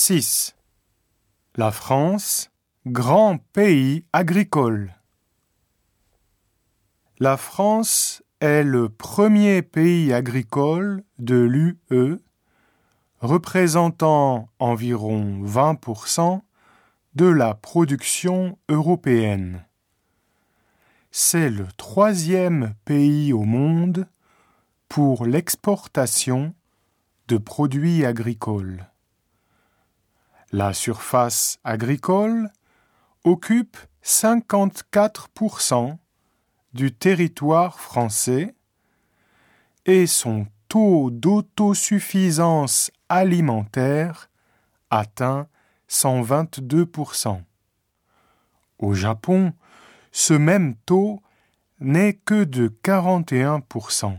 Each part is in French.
6. La France, grand pays agricole. La France est le premier pays agricole de l'UE, représentant environ 20% de la production européenne. C'est le troisième pays au monde pour l'exportation de produits agricoles. La surface agricole occupe 54% du territoire français et son taux d'autosuffisance alimentaire atteint 122%. Au Japon, ce même taux n'est que de 41%.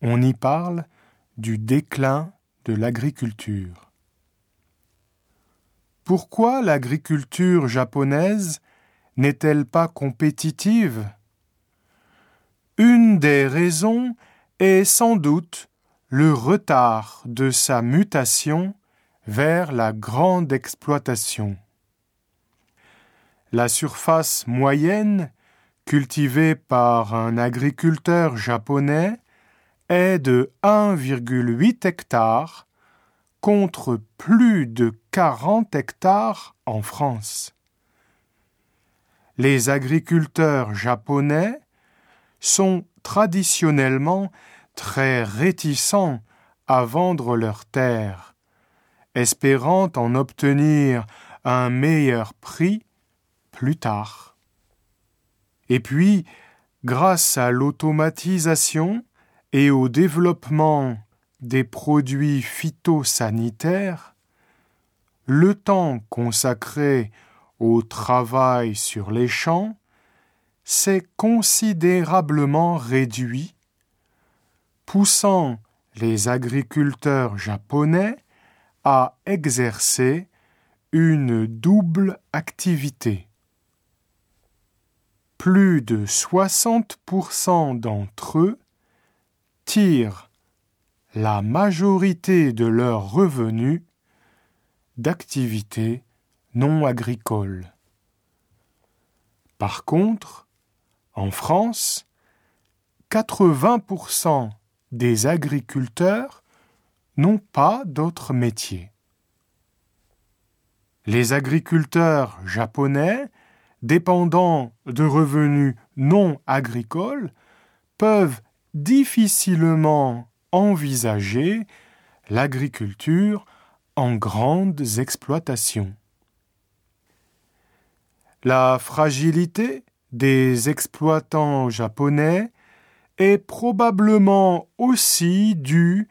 On y parle du déclin de l'agriculture. Pourquoi l'agriculture japonaise n'est-elle pas compétitive? Une des raisons est sans doute le retard de sa mutation vers la grande exploitation. La surface moyenne cultivée par un agriculteur japonais est de 1,8 hectares contre plus de 40 hectares en France. Les agriculteurs japonais sont traditionnellement très réticents à vendre leurs terres, espérant en obtenir un meilleur prix plus tard. Et puis, grâce à l'automatisation et au développement des produits phytosanitaires, le temps consacré au travail sur les champs s'est considérablement réduit, poussant les agriculteurs japonais à exercer une double activité. Plus de 60% d'entre eux tirent la majorité de leurs revenus d'activités non agricoles. Par contre, en France, 80% des agriculteurs n'ont pas d'autre métier. Les agriculteurs japonais dépendant de revenus non agricoles peuvent difficilement envisager l'agriculture en grandes exploitations. La fragilité des exploitants japonais est probablement aussi due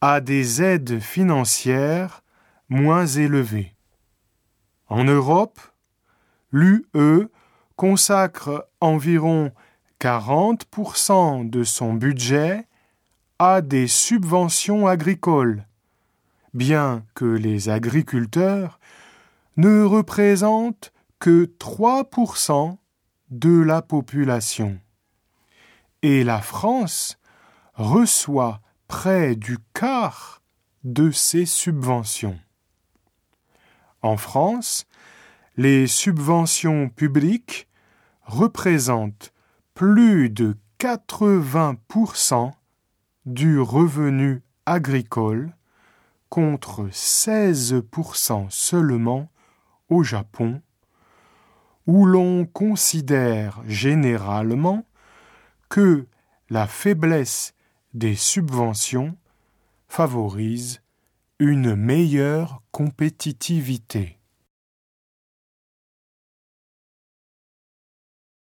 à des aides financières moins élevées. En Europe, l'UE consacre environ 40% de son budget à des subventions agricoles, bien que les agriculteurs ne représentent que 3% de la population. Et la France reçoit près du quart de ces subventions. En France, les subventions publiques représentent plus de 80% du revenu agricole contre 16% seulement au Japon, où l'on considère généralement que la faiblesse des subventions favorise une meilleure compétitivité.